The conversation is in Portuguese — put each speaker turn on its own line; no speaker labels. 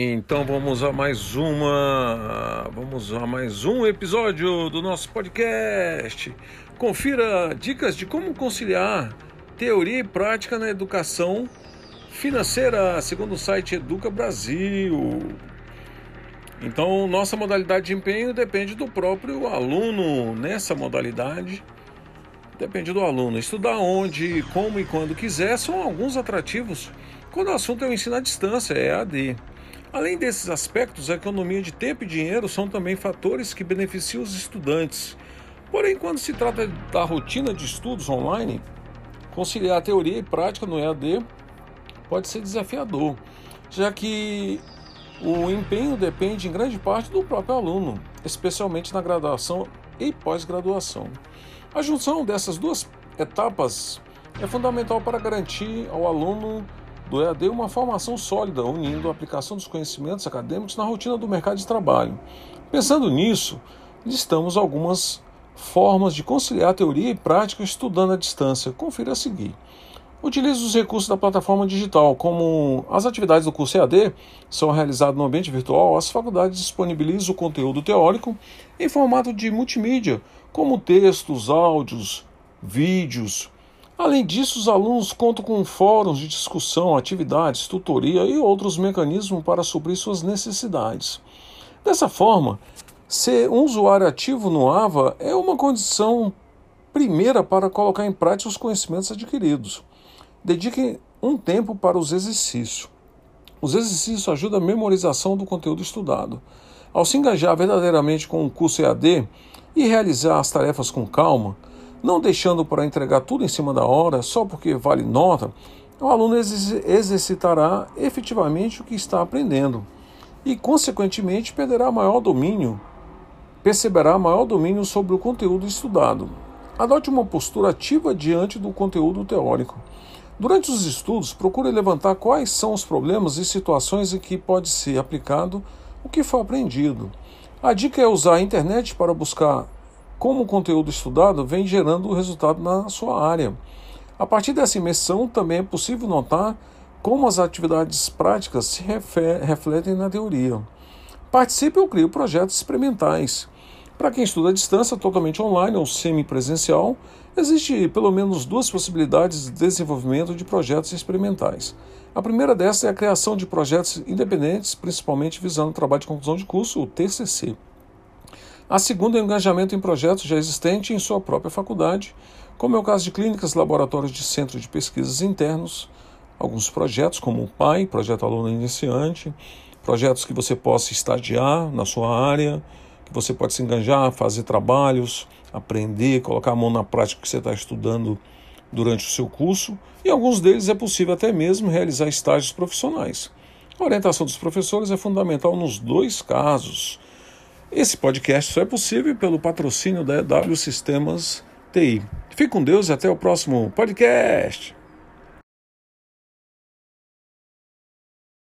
Então vamos a mais uma, vamos a mais um episódio do nosso podcast. Confira dicas de como conciliar teoria e prática na educação financeira, segundo o site Educa Brasil. Então, nossa modalidade de empenho depende do próprio aluno. Nessa modalidade, depende do aluno. Estudar onde, como e quando quiser são alguns atrativos quando o assunto é o ensino à distância, é AD. Além desses aspectos, a economia de tempo e dinheiro são também fatores que beneficiam os estudantes. Porém, quando se trata da rotina de estudos online, conciliar teoria e prática no EAD pode ser desafiador, já que o empenho depende em grande parte do próprio aluno, especialmente na graduação e pós-graduação. A junção dessas duas etapas é fundamental para garantir ao aluno do EAD uma formação sólida, unindo a aplicação dos conhecimentos acadêmicos na rotina do mercado de trabalho. Pensando nisso, listamos algumas formas de conciliar teoria e prática estudando à distância. Confira a seguir. Utilize os recursos da plataforma digital, como as atividades do curso EAD são realizadas no ambiente virtual, as faculdades disponibilizam o conteúdo teórico em formato de multimídia, como textos, áudios, vídeos, Além disso, os alunos contam com fóruns de discussão, atividades, tutoria e outros mecanismos para suprir suas necessidades. Dessa forma, ser um usuário ativo no AVA é uma condição primeira para colocar em prática os conhecimentos adquiridos. Dediquem um tempo para os exercícios. Os exercícios ajudam a memorização do conteúdo estudado. Ao se engajar verdadeiramente com o curso EAD e realizar as tarefas com calma, não deixando para entregar tudo em cima da hora só porque vale nota, o aluno exercitará efetivamente o que está aprendendo e, consequentemente, perderá maior domínio, perceberá maior domínio sobre o conteúdo estudado. Adote uma postura ativa diante do conteúdo teórico. Durante os estudos, procure levantar quais são os problemas e situações em que pode ser aplicado o que foi aprendido. A dica é usar a internet para buscar como o conteúdo estudado vem gerando o resultado na sua área. A partir dessa imersão, também é possível notar como as atividades práticas se refletem na teoria. Participe ou crie projetos experimentais. Para quem estuda à distância, totalmente online ou semipresencial, existe pelo menos duas possibilidades de desenvolvimento de projetos experimentais. A primeira dessas é a criação de projetos independentes, principalmente visando o trabalho de conclusão de curso, o TCC. A segunda é o engajamento em projetos já existentes em sua própria faculdade, como é o caso de clínicas, laboratórios de centro de pesquisas internos, alguns projetos como o PAI, Projeto Aluno Iniciante, projetos que você possa estagiar na sua área, que você pode se engajar, fazer trabalhos, aprender, colocar a mão na prática que você está estudando durante o seu curso, e alguns deles é possível até mesmo realizar estágios profissionais. A orientação dos professores é fundamental nos dois casos esse podcast só é possível pelo patrocínio da W Sistemas TI. Fique com Deus e até o próximo podcast.